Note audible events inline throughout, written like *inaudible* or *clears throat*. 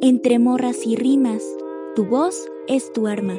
Entre morras y rimas, tu voz es tu arma.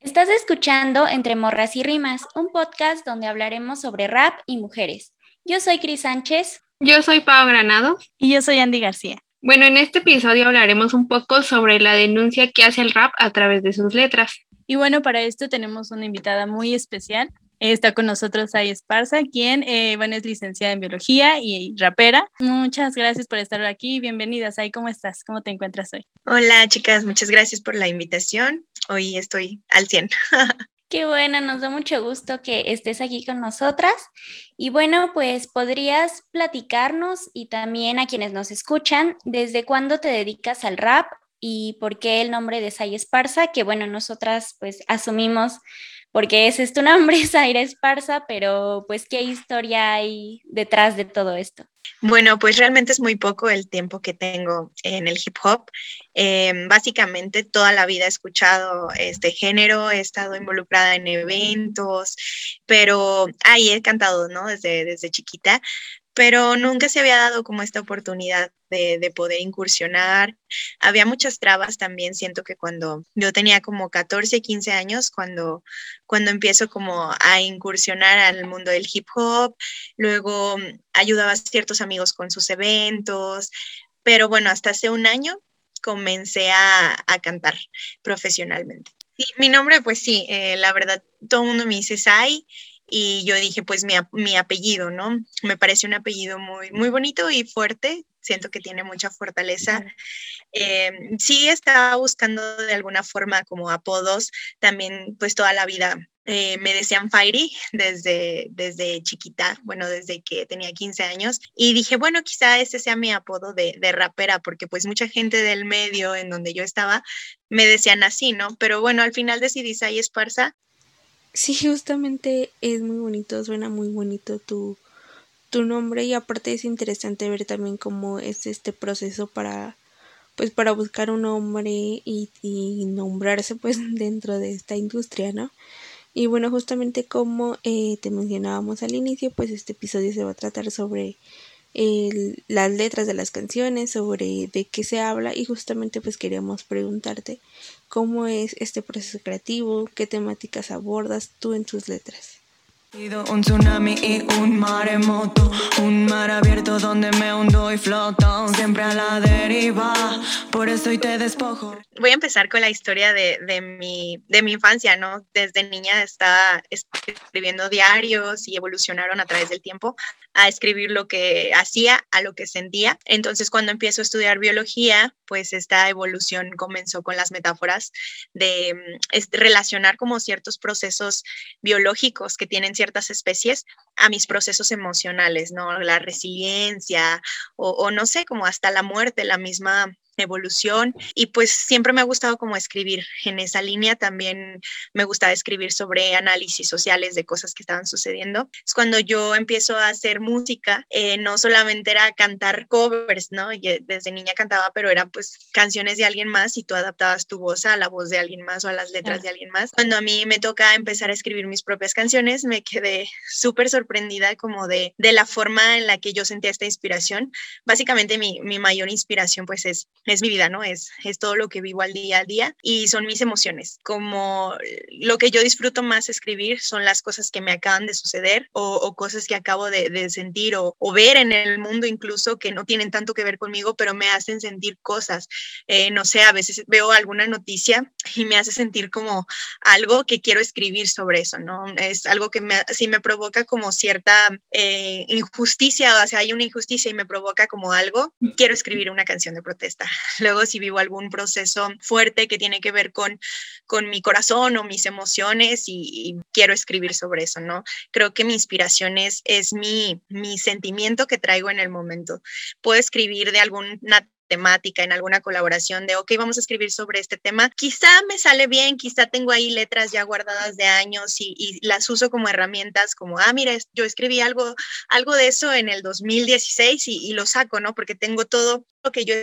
Estás escuchando Entre Morras y Rimas, un podcast donde hablaremos sobre rap y mujeres. Yo soy Cris Sánchez. Yo soy Pau Granado. Y yo soy Andy García. Bueno, en este episodio hablaremos un poco sobre la denuncia que hace el rap a través de sus letras. Y bueno, para esto tenemos una invitada muy especial. Está con nosotros Ay Esparza, quien eh, bueno, es licenciada en biología y rapera. Muchas gracias por estar aquí. Bienvenidas. Ay, ¿cómo estás? ¿Cómo te encuentras hoy? Hola, chicas. Muchas gracias por la invitación. Hoy estoy al 100. *laughs* Qué bueno, nos da mucho gusto que estés aquí con nosotras. Y bueno, pues podrías platicarnos y también a quienes nos escuchan, ¿desde cuándo te dedicas al rap y por qué el nombre de Say Esparza, que bueno, nosotras pues asumimos porque ese es tu nombre, Zaira Esparza, pero pues qué historia hay detrás de todo esto. Bueno, pues realmente es muy poco el tiempo que tengo en el hip hop. Em, básicamente toda la vida he escuchado este género, he estado involucrada en eventos, pero ahí he cantado, ¿no? Desde, desde chiquita, pero nunca se había dado como esta oportunidad de, poder incursionar. Había muchas trabas también, siento que cuando yo tenía como 14, 15 años, cuando, cuando empiezo como a incursionar al mundo del hip hop, luego ayudaba a ciertos amigos con sus eventos, pero bueno, hasta hace un año comencé a, cantar profesionalmente. Y mi nombre, pues sí, eh, la verdad, todo el mundo me dice Sai y yo dije, pues mi, mi, apellido, ¿no? Me parece un apellido muy, muy bonito y fuerte, siento que tiene mucha fortaleza. Eh, sí estaba buscando de alguna forma como apodos, también pues toda la vida eh, me decían Fairy desde, desde chiquita, bueno, desde que tenía 15 años. Y dije, bueno, quizá ese sea mi apodo de, de, rapera, porque pues mucha gente del medio en donde yo estaba me decían así, ¿no? Pero bueno, al final decidí Sai Esparza. Sí, justamente es muy bonito, suena muy bonito tu, tu nombre y aparte es interesante ver también cómo es este proceso para pues para buscar un nombre y, y nombrarse pues *laughs* dentro de esta industria, ¿no? Y bueno, justamente como eh, te mencionábamos al inicio, pues este episodio se va a tratar sobre las letras de las canciones, sobre de qué se habla y justamente pues queríamos preguntarte cómo es este proceso creativo, qué temáticas abordas tú en tus letras. Un tsunami y un maremoto, un mar abierto donde me hundo y floto, siempre a la deriva, por eso y te despojo. Voy a empezar con la historia de, de, mi, de mi infancia, ¿no? Desde niña estaba escribiendo diarios y evolucionaron a través del tiempo a escribir lo que hacía, a lo que sentía. Entonces, cuando empiezo a estudiar biología, pues esta evolución comenzó con las metáforas de mm, relacionar como ciertos procesos biológicos que tienen ciertas especies a mis procesos emocionales, ¿no? La resiliencia o, no sé, como hasta la muerte, la misma evolución y pues siempre me ha gustado como escribir. En esa línea también me gustaba escribir sobre análisis sociales de cosas que estaban sucediendo. Es cuando yo empiezo a hacer música eh, no solamente era cantar covers no y desde niña cantaba pero eran pues canciones de alguien más y tú adaptabas tu voz a la voz de alguien más o a las letras de alguien más. Cuando a mí me toca empezar a escribir mis propias canciones me quedé súper sorprendida como de, de la forma en la que yo sentía esta inspiración. Básicamente mi, mi mayor inspiración pues es es mi vida, ¿no? Es, es todo lo que vivo al día a día y son mis emociones. Como lo que yo disfruto más escribir son las cosas que me acaban de suceder o, cosas que acabo de, sentir o, ver en el mundo incluso que no tienen tanto que ver conmigo, pero me hacen sentir cosas. Eh, no sé, a veces veo alguna noticia y me hace sentir como algo que quiero escribir sobre eso, ¿no? Es algo que me, si me provoca como cierta eh, injusticia, o sea, hay una injusticia y me provoca como algo, quiero escribir una canción de protesta. *laughs* Luego si vivo algún proceso fuerte que tiene que ver con, con mi corazón o mis emociones y, quiero escribir sobre eso, ¿no? Creo que mi inspiración es, es mi, mi sentimiento que traigo en el momento. Puedo escribir de alguna temática, en alguna colaboración de, ok, vamos a escribir sobre este tema. Quizá me sale bien, quizá tengo ahí letras ya guardadas de años y, las uso como herramientas, como, ah, mira, yo escribí algo, algo de eso en el 2016 y, y lo saco, ¿no? Porque tengo todo lo que yo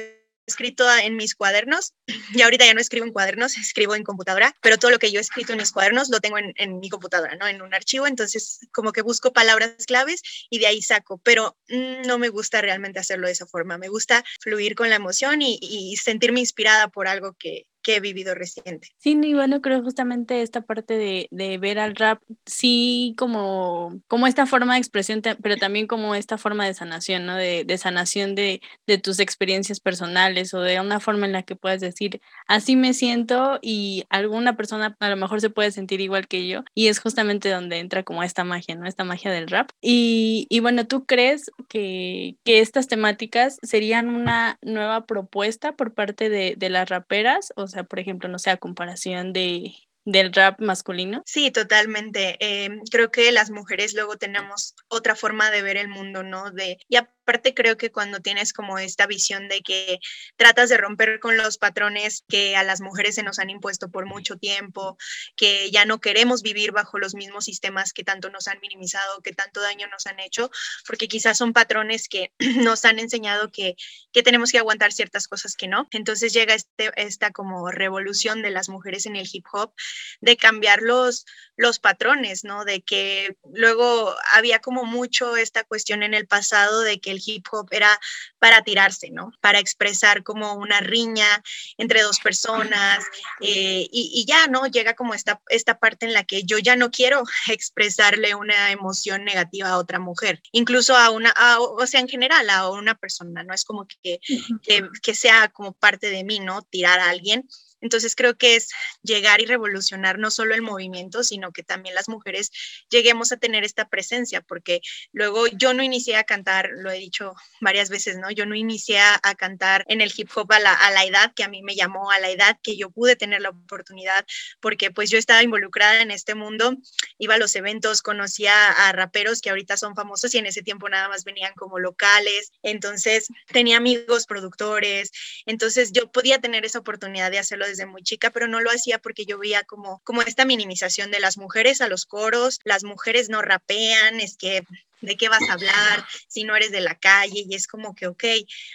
escrito en mis cuadernos, *clears throat* y ahorita ya no escribo en cuadernos, *laughs* escribo en computadora, pero todo lo que yo he escrito en mis cuadernos lo tengo en, en mi computadora, ¿no? En un archivo, entonces como que busco palabras claves y de ahí saco, pero mm, no me gusta realmente hacerlo de esa forma, me gusta fluir con la emoción y, y sentirme inspirada por algo que, he vivido reciente. Sí, y bueno, creo justamente esta parte de, ver al rap, sí, como, como esta forma de expresión, pero también como esta forma de sanación, ¿no? De, de sanación de, de, tus experiencias personales o de una forma en la que puedas decir, así me siento y alguna persona a lo mejor se puede sentir igual que yo. Y es justamente donde entra como esta magia, ¿no? Esta magia del rap. Y, bueno, ¿tú crees que, que estas temáticas serían una nueva propuesta por parte de, de las raperas? O sea, por ejemplo, no sé, a comparación de, del rap masculino? Sí, totalmente. Eh, creo que las mujeres luego tenemos otra forma de ver el mundo, ¿no? De, y aparte creo que cuando tienes como esta visión de que tratas de romper con los patrones que a las mujeres se nos han impuesto por mucho tiempo, que ya no queremos vivir bajo los mismos sistemas que tanto nos han minimizado, que tanto daño nos han hecho, porque quizás son patrones que *clears throat* nos han enseñado que, que tenemos que aguantar ciertas cosas que no. Entonces llega este, esta como revolución de las mujeres en el hip hop de cambiar los, los patrones, ¿no? De que luego había como mucho esta cuestión en el pasado de que el hip hop era para tirarse, ¿no? Para expresar como una riña entre dos personas eh, y, y, ya, ¿no? Llega como esta, esta parte en la que yo ya no quiero *laughs* expresarle una emoción negativa a otra mujer, incluso a una, a, o sea, en general a una persona, ¿no? Es como que, que, que sea como parte de mí, ¿no? Tirar a alguien entonces creo que es llegar y revolucionar no solo el movimiento, sino que también las mujeres lleguemos a tener esta presencia, porque luego yo no inicié a cantar, lo he dicho varias veces, ¿no? Yo no inicié a, cantar en el hip hop a la, a la edad que a mí me llamó, a la edad que yo pude tener la oportunidad, porque pues yo estaba involucrada en este mundo, iba a los eventos, conocía a raperos que ahorita son famosos y en ese tiempo nada más venían como locales, entonces tenía amigos productores, entonces yo podía tener esa oportunidad de hacerlo desde muy chica, pero no lo hacía porque yo veía como, como esta minimización de las mujeres a los coros, las mujeres no rapean, es que de qué vas a hablar si no eres de la calle y es como que, ok,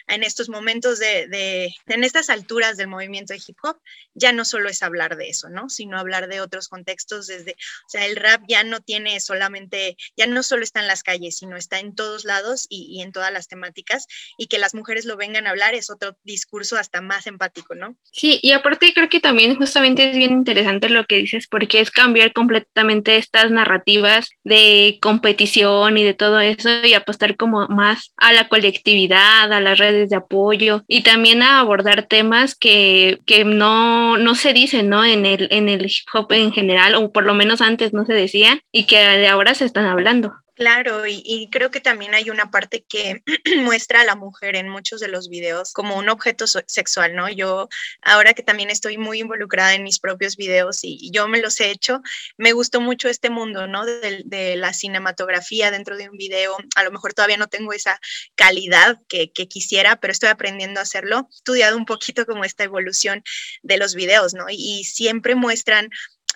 en estos momentos de, de, en estas alturas del movimiento de hip hop, ya no solo es hablar de eso, ¿no? Sino hablar de otros contextos desde, o sea, el rap ya no tiene solamente, ya no solo está en las calles, sino está en todos lados y, y en todas las temáticas y que las mujeres lo vengan a hablar es otro discurso hasta más empático, ¿no? Sí, y aparte creo que también justamente es bien interesante lo que dices porque es cambiar completamente estas narrativas de competición y de todo eso y apostar como más a la colectividad, a las redes de apoyo y también a abordar temas que, que no, no se dicen, ¿no? En el, en el hip hop en general, o por lo menos antes no se decían y que ahora se están hablando. Claro, y, creo que también hay una parte que *clears throat* muestra a la mujer en muchos de los videos como un objeto sexual, ¿no? Yo, ahora que también estoy muy involucrada en mis propios videos y, yo me los he hecho, me gustó mucho este mundo, ¿no? De, de, la cinematografía dentro de un video. A lo mejor todavía no tengo esa calidad que, quisiera, pero estoy aprendiendo a hacerlo. He estudiado un poquito como esta evolución de los videos, ¿no? Y siempre muestran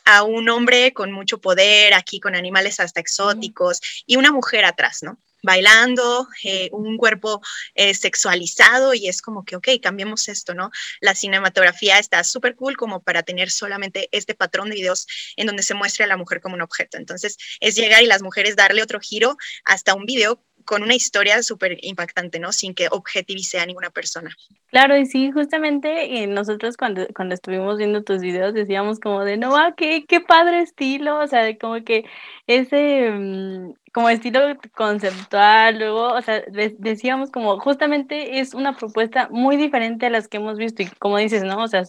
a un hombre con mucho poder, aquí con animales hasta exóticos, y una mujer atrás, ¿no? bailando, eh, un cuerpo eh, sexualizado y es como que, ok, cambiemos esto, ¿no? La cinematografía está súper cool como para tener solamente este patrón de videos en donde se muestre a la mujer como un objeto. Entonces, es llegar y las mujeres darle otro giro hasta un video con una historia súper impactante, ¿no? Sin que objetivice a ninguna persona. Claro, y sí, justamente nosotros cuando, cuando estuvimos viendo tus videos decíamos como de, no, ah, qué, qué padre estilo, o sea, como que ese, um, como estilo conceptual, luego, o sea, de, decíamos como, justamente es una propuesta muy diferente a las que hemos visto, y como dices, ¿no? O sea,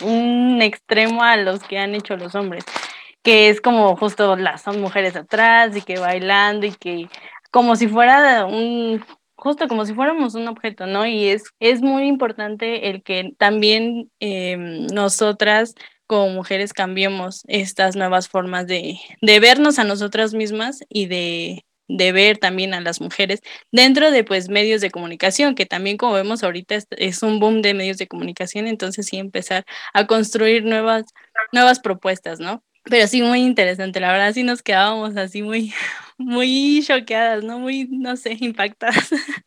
un extremo a los que han hecho los hombres que es como justo las son mujeres atrás y que bailando y que como si fuera un, justo como si fuéramos un objeto, ¿no? Y es, es muy importante el que también eh, nosotras como mujeres cambiemos estas nuevas formas de, de vernos a nosotras mismas y de, de ver también a las mujeres dentro de pues medios de comunicación, que también como vemos ahorita es, es, un boom de medios de comunicación, entonces sí empezar a construir nuevas, nuevas propuestas, ¿no? Pero sí, muy interesante, la verdad sí nos quedábamos así muy, muy choqueadas, ¿no? Muy, no sé, impactadas. *laughs*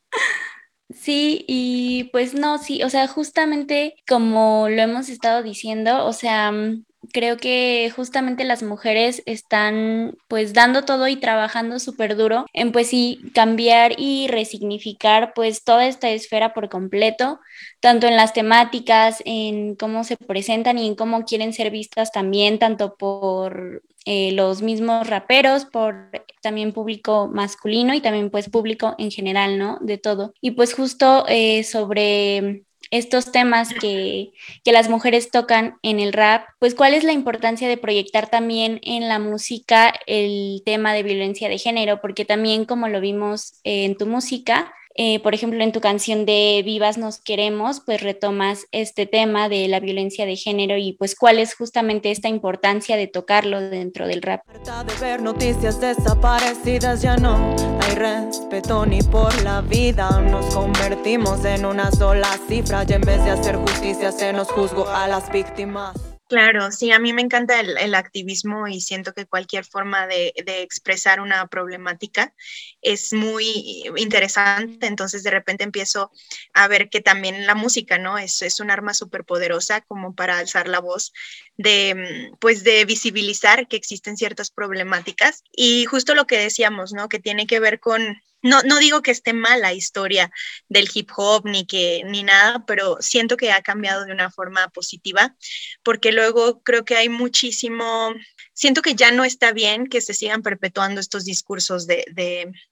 Sí, y pues no, sí, o sea, justamente como lo hemos estado diciendo, o sea, mm, creo que justamente las mujeres están pues dando todo y trabajando súper duro en pues sí cambiar y resignificar pues toda esta esfera por completo, tanto en las temáticas, en cómo se presentan y en cómo quieren ser vistas también, tanto por eh, los mismos raperos, por también público masculino y también pues público en general, ¿no? De todo. Y pues justo eh, sobre estos temas que, que, las mujeres tocan en el rap, pues cuál es la importancia de proyectar también en la música el tema de violencia de género, porque también como lo vimos en tu música, eh, por ejemplo, en tu canción de Vivas nos queremos, pues retomas este tema de la violencia de género y pues cuál es justamente esta importancia de tocarlo dentro del rap. De ver noticias desaparecidas ya no hay respeto ni por la vida. Nos convertimos en una sola cifra y en vez de hacer justicia se nos juzgó a las víctimas. Claro, sí, a mí me encanta el, activismo y siento que cualquier forma de, expresar una problemática es muy interesante. Entonces, de repente empiezo a ver que también la música, ¿no? Es, es un arma súper poderosa como para alzar la voz, de, pues, de visibilizar que existen ciertas problemáticas. Y justo lo que decíamos, ¿no? Que tiene que ver con no, no digo que esté mal la historia del hip hop ni que ni nada, pero siento que ha cambiado de una forma positiva, porque luego creo que hay muchísimo, siento que ya no está bien que se sigan perpetuando estos discursos de,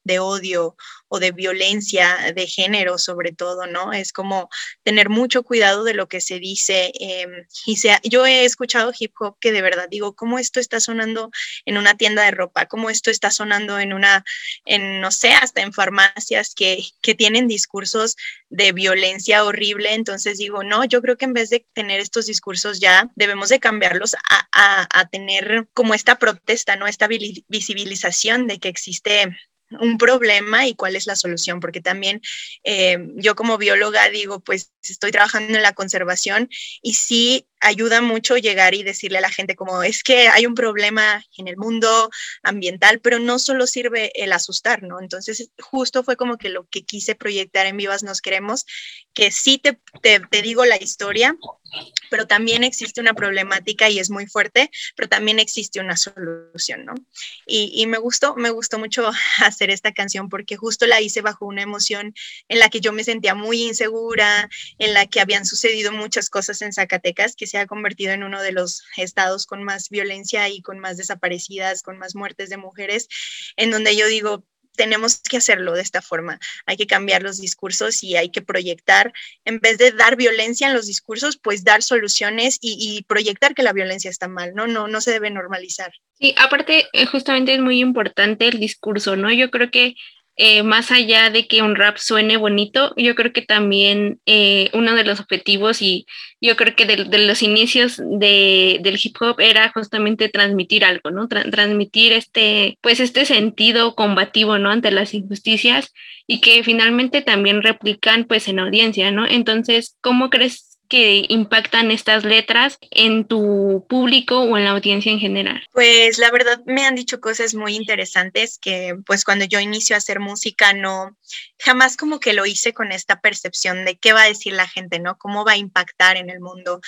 de, odio o de violencia de género, sobre todo, ¿no? Es como tener mucho cuidado de lo que se dice. Em, y sea, yo he escuchado hip hop que de verdad digo, ¿cómo esto está sonando en una tienda de ropa? ¿Cómo esto está sonando en una, en, no sé, hasta en farmacias que, que tienen discursos de violencia horrible. Entonces digo, no, yo creo que en vez de tener estos discursos ya, debemos de cambiarlos a, a, a tener como esta protesta, ¿no? Esta visibilización de que existe un problema y cuál es la solución, porque también eh, yo como bióloga digo, pues estoy trabajando en la conservación y sí ayuda mucho llegar y decirle a la gente como es que hay un problema en el mundo ambiental, pero no solo sirve el asustar, ¿no? Entonces justo fue como que lo que quise proyectar en Vivas Nos Queremos, que sí te, te, te digo la historia, pero también existe una problemática y es muy fuerte, pero también existe una solución, ¿no? Y, y, me gustó, me gustó mucho *laughs* hacer esta canción porque justo la hice bajo una emoción en la que yo me sentía muy insegura, en la que habían sucedido muchas cosas en Zacatecas, que se ha convertido en uno de los estados con más violencia y con más desaparecidas, con más muertes de mujeres, en donde yo digo, tenemos que hacerlo de esta forma. Hay que cambiar los discursos y hay que proyectar, en vez de dar violencia en los discursos, pues dar soluciones y, proyectar que la violencia está mal, ¿no? No, no se debe normalizar. Sí, aparte, eh, justamente es muy importante el discurso, ¿no? Yo creo que eh, más allá de que un rap suene bonito, yo creo que también eh, uno de los objetivos y yo creo que de, los inicios de, del hip hop era justamente transmitir algo, ¿no? transmitir este, pues este sentido combativo, ¿no? Ante las injusticias y que finalmente también replican pues en audiencia, ¿no? Entonces, ¿cómo crees que impactan estas letras en tu público o en la audiencia en general? Pues la verdad me han dicho cosas muy interesantes que pues cuando yo inicio a hacer música no, jamás como que lo hice con esta percepción de qué va a decir la gente, ¿no? ¿Cómo va a impactar en el mundo?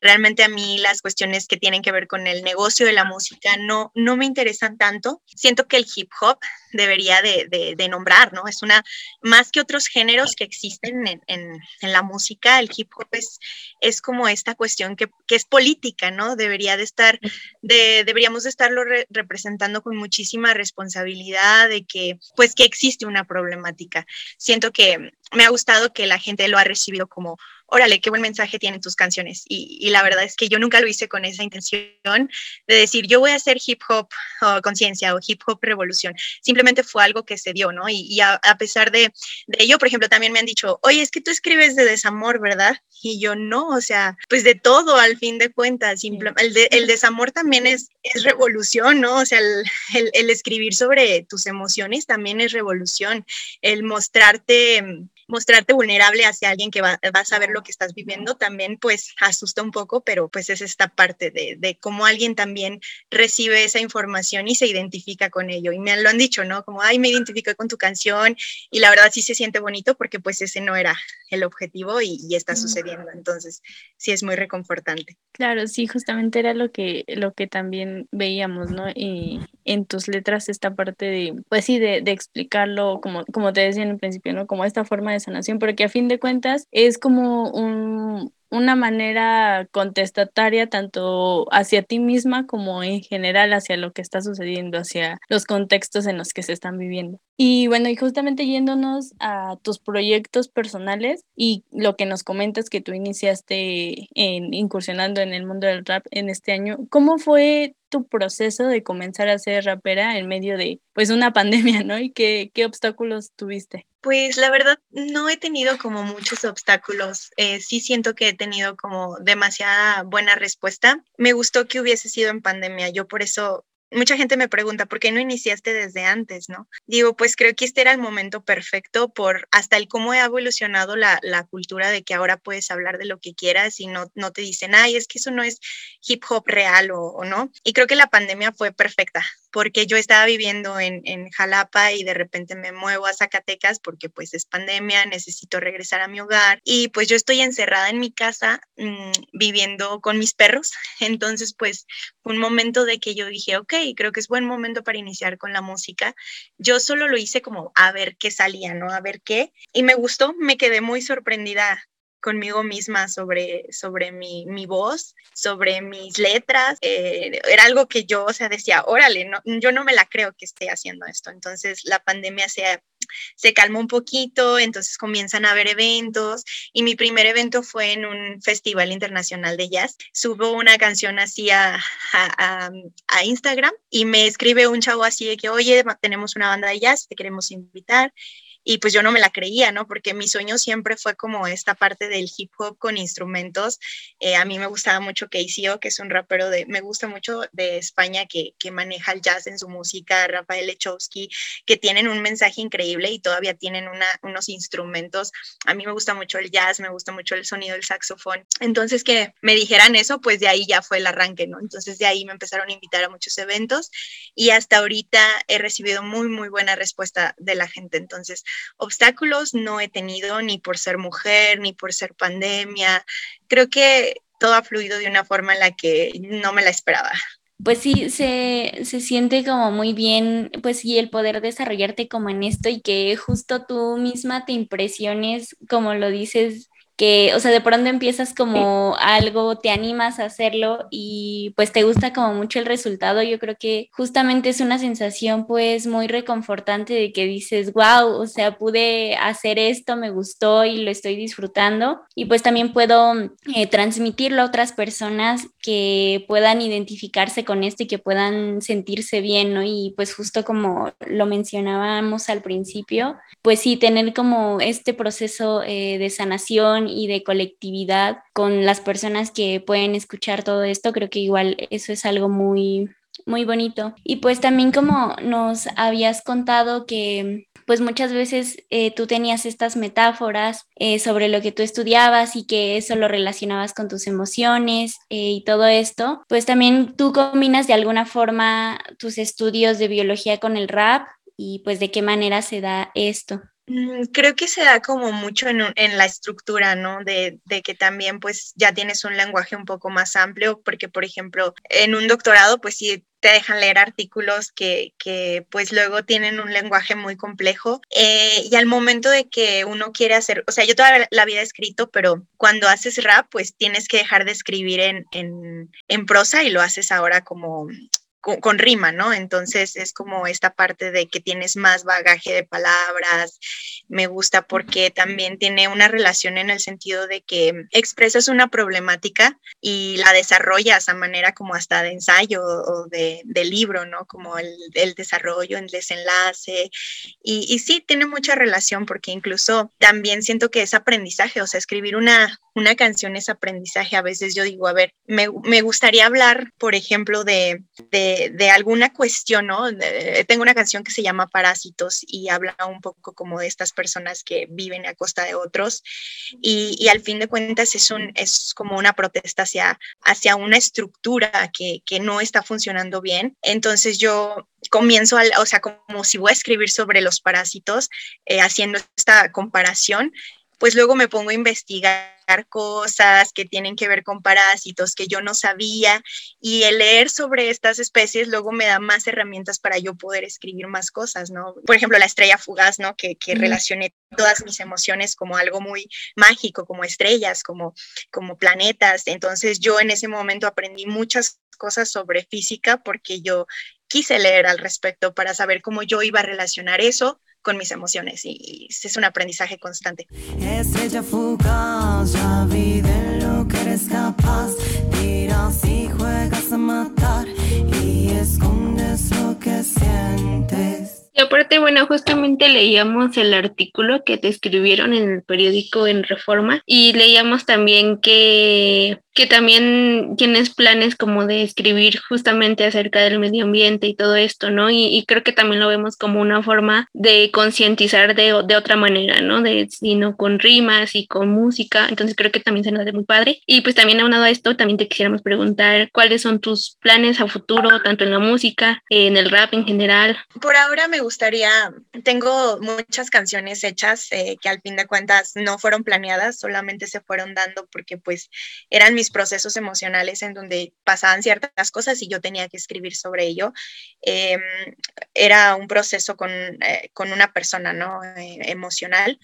Realmente a mí las cuestiones que tienen que ver con el negocio de la música no, no me interesan tanto. Siento que el hip hop debería de, de, nombrar, ¿no? Es una, más que otros géneros que existen en, en, en la música, el hip hop es es como esta cuestión que, es política, ¿no? Debería de estar, de, deberíamos de estarlo representando con muchísima responsabilidad de que, pues, que existe una problemática. Siento que me ha gustado que la gente lo ha recibido como órale, qué buen mensaje tienen tus canciones. Y, la verdad es que yo nunca lo hice con esa intención de decir, yo voy a hacer hip hop conciencia o hip hop revolución. Simplemente fue algo que se dio, ¿no? Y, a, pesar de, ello, por ejemplo, también me han dicho, oye, es que tú escribes de desamor, ¿verdad? Y yo no, o sea, pues de todo al fin de cuentas. el, el, desamor también es, es revolución, ¿no? O sea, el, el escribir sobre tus emociones también es revolución. El mostrarte mostrarte vulnerable hacia alguien que va, a saber lo que estás viviendo también pues asusta un poco, pero pues es esta parte de, de cómo alguien también recibe esa información y se identifica con ello. Y me lo han dicho, ¿no? Como, ay, me identifico con tu canción y la verdad sí se siente bonito porque pues ese no era el objetivo y, y está sucediendo. Entonces sí es muy reconfortante. Claro, sí, justamente era lo que, lo que también veíamos, ¿no? Y en tus letras esta parte de, pues sí, de, de explicarlo, como, como te decía en el principio, ¿no? Como esta forma de sanación, porque a fin de cuentas es como un, una manera contestataria tanto hacia ti misma como en general hacia lo que está sucediendo, hacia los contextos en los que se están viviendo. Y bueno, y justamente yéndonos a tus proyectos personales y lo que nos comentas que tú iniciaste en incursionando en el mundo del rap en este año, ¿cómo fue tu proceso de comenzar a ser rapera en medio de pues una *laughs* pandemia, ¿no? ¿Y qué, qué obstáculos tuviste? Pues la verdad no he tenido como muchos obstáculos. Eh, sí siento que he tenido como demasiada buena respuesta. Me gustó que hubiese sido en pandemia. Yo por eso mucha gente me pregunta, ¿por qué no iniciaste desde antes, no? Digo, pues creo que este era el momento perfecto por hasta el cómo ha evolucionado la, cultura de que ahora puedes hablar de lo que quieras y no, no te dicen, ay, es que eso no es hip hop real o no. Y creo que la pandemia fue perfecta porque yo estaba viviendo en, en, Jalapa y de repente me muevo a Zacatecas porque pues es pandemia, necesito regresar a mi hogar y pues yo estoy encerrada en mi casa mmm, viviendo con mis perros. *laughs* Entonces pues un momento de que yo dije, ok, creo que es buen momento para iniciar con la música. Yo solo lo hice como a ver qué salía, ¿no? A ver qué. Y me gustó, me quedé muy sorprendida conmigo misma sobre, sobre mi, mi voz, sobre mis letras. Eh, era algo que yo, o sea, decía, órale, no, yo no me la creo que esté haciendo esto. Entonces la pandemia se, se calmó un poquito, entonces comienzan a haber eventos y mi primer evento fue en un festival internacional de jazz. Subo una canción así a, a, a Instagram y me escribe un chavo así de que, oye, tenemos una banda de jazz, te queremos invitar y pues yo no me la creía, ¿no? Porque mi sueño siempre fue como esta parte del hip hop con instrumentos. Eh, a mí me gustaba mucho KCO, que es un rapero de, me gusta mucho de España que, que maneja el jazz en su música, Rafael Lechowski, que tienen un mensaje increíble y todavía tienen una, unos instrumentos. A mí me gusta mucho el jazz, me gusta mucho el sonido del saxofón. Entonces que me dijeran eso, pues de ahí ya fue el arranque, ¿no? Entonces de ahí me empezaron a invitar a muchos eventos y hasta ahorita he recibido muy, muy buena respuesta de la gente. Entonces, obstáculos no he tenido ni por ser mujer, ni por ser pandemia. Creo que todo ha fluido de una forma en la que no me la esperaba. Pues sí, se, se siente como muy bien, pues sí, el poder desarrollarte como en esto y que justo tú misma te impresiones, como lo dices, que, o sea, de pronto empiezas como algo, te animas a hacerlo y pues te gusta como mucho el resultado. Yo creo que justamente es una sensación pues muy reconfortante de que dices, wow, o sea, pude hacer esto, me gustó y lo estoy disfrutando. Y pues también puedo eh, transmitirlo a otras personas que puedan identificarse con esto y que puedan sentirse bien, ¿no? Y pues justo como lo mencionábamos al principio, pues sí, tener como este proceso eh, de sanación y de colectividad con las personas que pueden escuchar todo esto, creo que igual eso es algo muy, muy bonito. Y pues también como nos habías contado que pues muchas veces eh, tú tenías estas metáforas eh, sobre lo que tú estudiabas y que eso lo relacionabas con tus emociones eh, y todo esto, pues también tú combinas de alguna forma tus estudios de biología con el rap y pues de qué manera se da esto. Mm, creo que se da como mucho en, en la estructura, ¿no? De, de, que también pues ya tienes un lenguaje un poco más amplio, porque por ejemplo, en un doctorado pues sí te dejan leer artículos que, que pues luego tienen un lenguaje muy complejo eh, y al momento de que uno quiere hacer, o sea, yo toda la vida he escrito, pero cuando haces rap pues tienes que dejar de escribir en, en, en prosa y lo haces ahora como con, con, rima, ¿no? Entonces es como esta parte de que tienes más bagaje de palabras, me gusta porque también tiene una relación en el sentido de que expresas una problemática y la desarrollas a manera como hasta de ensayo o de, libro, ¿no? Como el, el, desarrollo, el desenlace. Y, y sí, tiene mucha relación porque incluso también siento que es aprendizaje, o sea, escribir una, una canción es aprendizaje. A veces yo digo, a ver, me, me gustaría hablar, por ejemplo, de, de, alguna cuestión, ¿no? tengo una canción que se llama Parásitos y habla un poco como de estas personas que viven a costa de otros y, y al fin de cuentas es, un, es como una protesta hacia, hacia una estructura que, que no está funcionando bien. Entonces yo comienzo, al, o sea, como si voy a escribir sobre los parásitos, eh, haciendo esta comparación, pues luego me pongo a investigar cosas que tienen que ver con parásitos que yo no sabía y el leer sobre estas especies luego me da más herramientas para yo poder escribir más cosas, ¿no? Por ejemplo, la estrella fugaz, ¿no? Que, que relacioné todas mis emociones como algo muy mágico, como estrellas, como, como planetas. Entonces yo en ese momento aprendí muchas cosas sobre física porque yo quise leer al respecto para saber cómo yo iba a relacionar eso con mis emociones y, es un aprendizaje constante. Estrella fugaz, ya vi de lo que eres capaz, tiras y juegas a matar y escondes lo que sientes. Y aparte, bueno, justamente leíamos el artículo que te escribieron en el periódico en Reforma y leíamos también que, que también tienes planes como de escribir justamente acerca del medio ambiente y todo esto, ¿no? Y, creo que también lo vemos como una forma de concientizar de, de, otra manera, ¿no? De, sino con rimas y con música, entonces creo que también se nos hace muy padre. Y pues también aunado a esto, también te quisiéramos preguntar cuáles son tus planes a futuro, tanto en la música, en el rap en general. Por ahora me gustaría, tengo muchas canciones hechas eh, que al fin de cuentas no fueron planeadas, solamente se fueron dando porque pues eran mis procesos emocionales en donde pasaban ciertas cosas y yo tenía que escribir sobre ello. Em, era un proceso con, eh, con una persona, ¿no? Eh, emocional.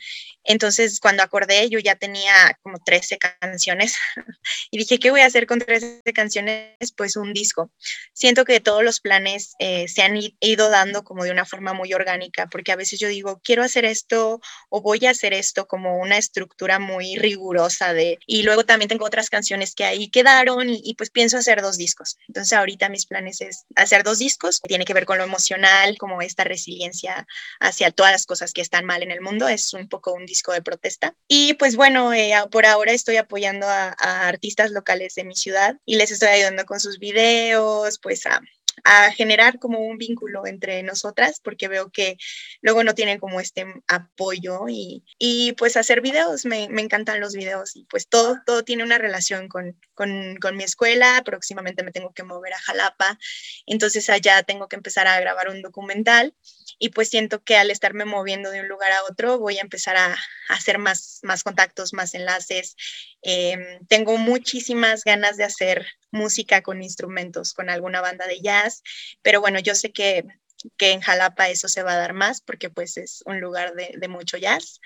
Entonces, cuando acordé, yo ya tenía como 13 canciones *laughs* y dije, ¿qué voy a hacer con 13 canciones? Pues un disco. Siento que todos los planes se han ido dando como de una forma muy orgánica, porque a veces yo digo, quiero hacer esto o voy a hacer esto como una estructura muy rigurosa de, y luego también tengo otras canciones que ahí quedaron y, pues pienso hacer dos discos. Entonces ahorita mis planes es hacer dos discos, tiene que ver con lo emocional, como esta resiliencia hacia todas las cosas que están mal en el mundo, es un poco un disco de protesta. Y pues bueno, eh, por ahora estoy apoyando a, a artistas locales de mi ciudad y les estoy ayudando con sus videos, pues a a generar como un vínculo entre nosotras, porque veo que luego no tienen como este apoyo y, y pues hacer videos, me, me, encantan los videos y pues todo, todo tiene una relación con, con, con, mi escuela, próximamente me tengo que mover a Jalapa, entonces allá tengo que empezar a grabar un documental y pues siento que al estarme moviendo de un lugar a otro voy a empezar a, hacer más, más contactos, más enlaces. Eh, tengo muchísimas ganas de hacer música con instrumentos, con alguna banda de jazz, pero bueno, yo sé que, que en Jalapa eso se va a dar más porque pues es un lugar de, de mucho jazz.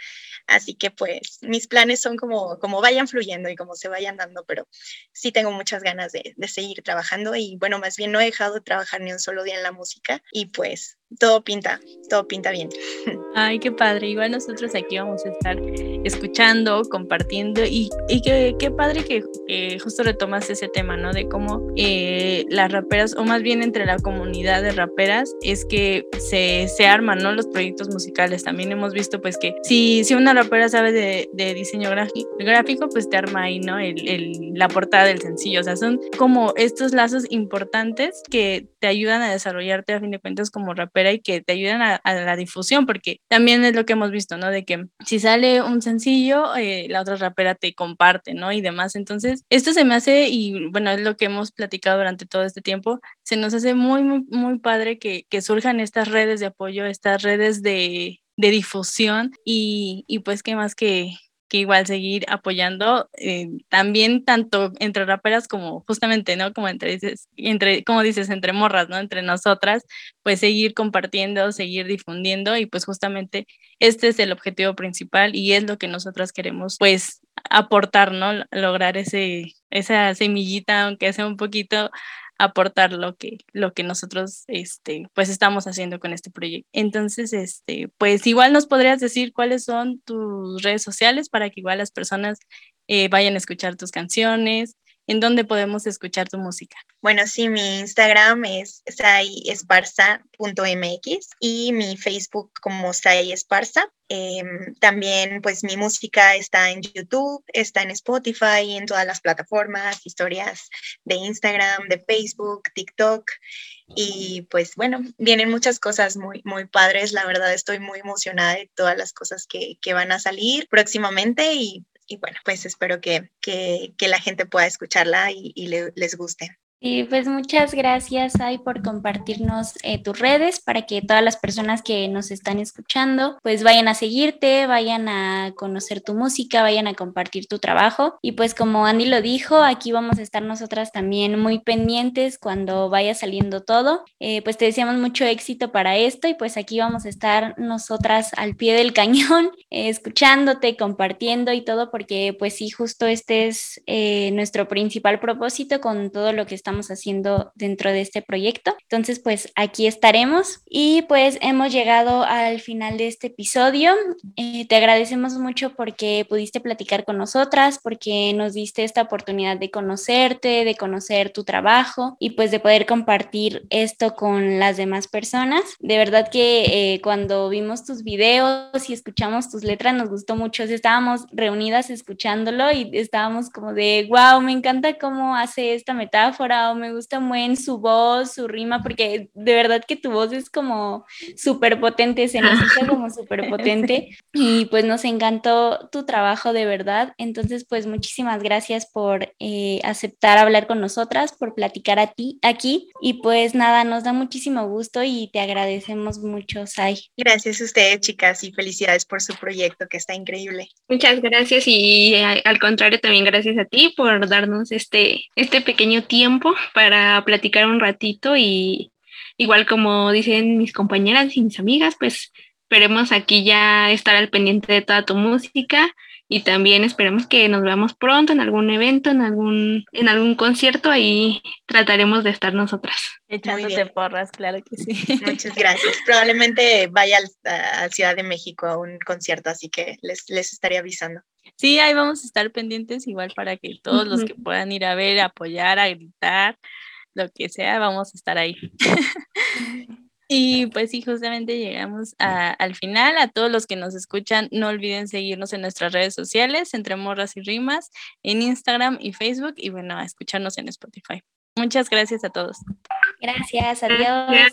Así que pues mis planes son como, como vayan fluyendo y como se vayan dando, pero sí tengo muchas ganas de, de seguir trabajando y bueno, más bien no he dejado de trabajar ni un solo día en la música y pues todo pinta, todo pinta bien. *laughs* Ay, qué padre. Igual nosotros aquí vamos a estar escuchando, compartiendo y, y qué, qué padre que justo retomas ese tema, ¿no? De cómo eh, las raperas, o más bien entre la comunidad de raperas, es que se, se arman, ¿no? Los proyectos musicales. También hemos visto, pues, que si, si una rapera sabe de, diseño gráfico, pues te arma ahí, ¿no? El, la portada del sencillo. O sea, son como estos lazos importantes que te ayudan a desarrollarte a fin de cuentas como rapera y que te ayuden a, la difusión, porque también es lo que hemos visto, ¿no? De que si sale un sencillo, eh, la otra rapera te comparte, ¿no? Y demás. Entonces, esto se me hace, y bueno, es lo que hemos platicado durante todo este tiempo, se nos hace muy, muy, muy padre que, que surjan estas redes de apoyo, estas redes de, de difusión y, y pues qué más que, que igual seguir apoyando eh, también tanto entre raperas como justamente, ¿no? Como entre, dices, entre, como dices, entre morras, ¿no? Entre nosotras, pues seguir compartiendo, seguir difundiendo y pues justamente este es el objetivo principal y es lo que nosotras queremos pues aportar, ¿no? Lograr ese, esa semillita, aunque sea un poquito aportar lo que, lo que nosotros este, pues estamos haciendo con este proyecto. Entonces, este, pues igual nos podrías decir cuáles son tus redes sociales para que igual las personas eh, vayan a escuchar tus canciones ¿en dónde podemos escuchar tu música? Bueno, sí, mi Instagram es saiesparza.mx y mi Facebook como Sai Esparza. Em, también, pues mi música está en YouTube, está en Spotify, en todas las plataformas, historias de Instagram, de Facebook, TikTok. Y pues bueno, vienen muchas cosas muy, muy padres. La verdad, estoy muy emocionada de todas las cosas que, que van a salir próximamente y, y bueno, pues espero que, que, que, la gente pueda escucharla y, le, les guste. Y pues muchas gracias, Ay, por compartirnos eh, tus redes para que todas las personas que nos están escuchando pues vayan a seguirte, vayan a conocer tu música, vayan a compartir tu trabajo. Y pues como Andy lo dijo, aquí vamos a estar nosotras también muy pendientes cuando vaya saliendo todo. Eh, pues te deseamos mucho éxito para esto y pues aquí vamos a estar nosotras al pie del cañón, eh, *laughs* escuchándote, compartiendo y todo, porque pues sí, justo este es nuestro principal propósito con todo lo que está estamos haciendo dentro de este proyecto. Entonces, pues aquí estaremos y pues hemos llegado al final de este episodio. Eh, te agradecemos mucho porque pudiste platicar con nosotras, porque nos diste esta oportunidad de conocerte, de conocer tu trabajo y pues de poder compartir esto con las demás personas. De verdad que eh, cuando vimos tus videos y escuchamos tus letras nos gustó mucho. estábamos reunidas escuchándolo y estábamos como de, wow, me encanta cómo hace esta metáfora me gusta muy en su voz, su rima, porque de verdad que tu voz es como súper potente, se necesita como *laughs* súper potente y pues nos encantó tu trabajo de verdad. Entonces pues muchísimas gracias por eh, aceptar hablar con nosotras, por platicar a ti aquí y pues nada, nos da muchísimo gusto y te agradecemos mucho, Sai. Gracias a ustedes, chicas, y felicidades por su proyecto que está increíble. Muchas gracias y eh, al contrario también gracias a ti por darnos este, este pequeño tiempo para platicar un ratito y igual como dicen mis compañeras y mis amigas, pues esperemos aquí ya estar al pendiente de toda tu música y también esperemos que nos veamos pronto en algún evento, en algún, en algún concierto, ahí trataremos de estar nosotras. Echándote porras, claro que sí. Muchas gracias. Probablemente vaya a Ciudad de México a un concierto, así que les, les estaré avisando. Sí, ahí vamos a estar pendientes igual para que todos los que puedan ir a ver, apoyar, a gritar, lo que sea, vamos a estar ahí. *laughs* *laughs* Y pues sí, justamente llegamos al final. A todos los que nos escuchan, no olviden seguirnos en nuestras redes sociales, entre morras y rimas, en Instagram y Facebook, y bueno, a escucharnos en Spotify. Muchas gracias a todos. Gracias, adiós.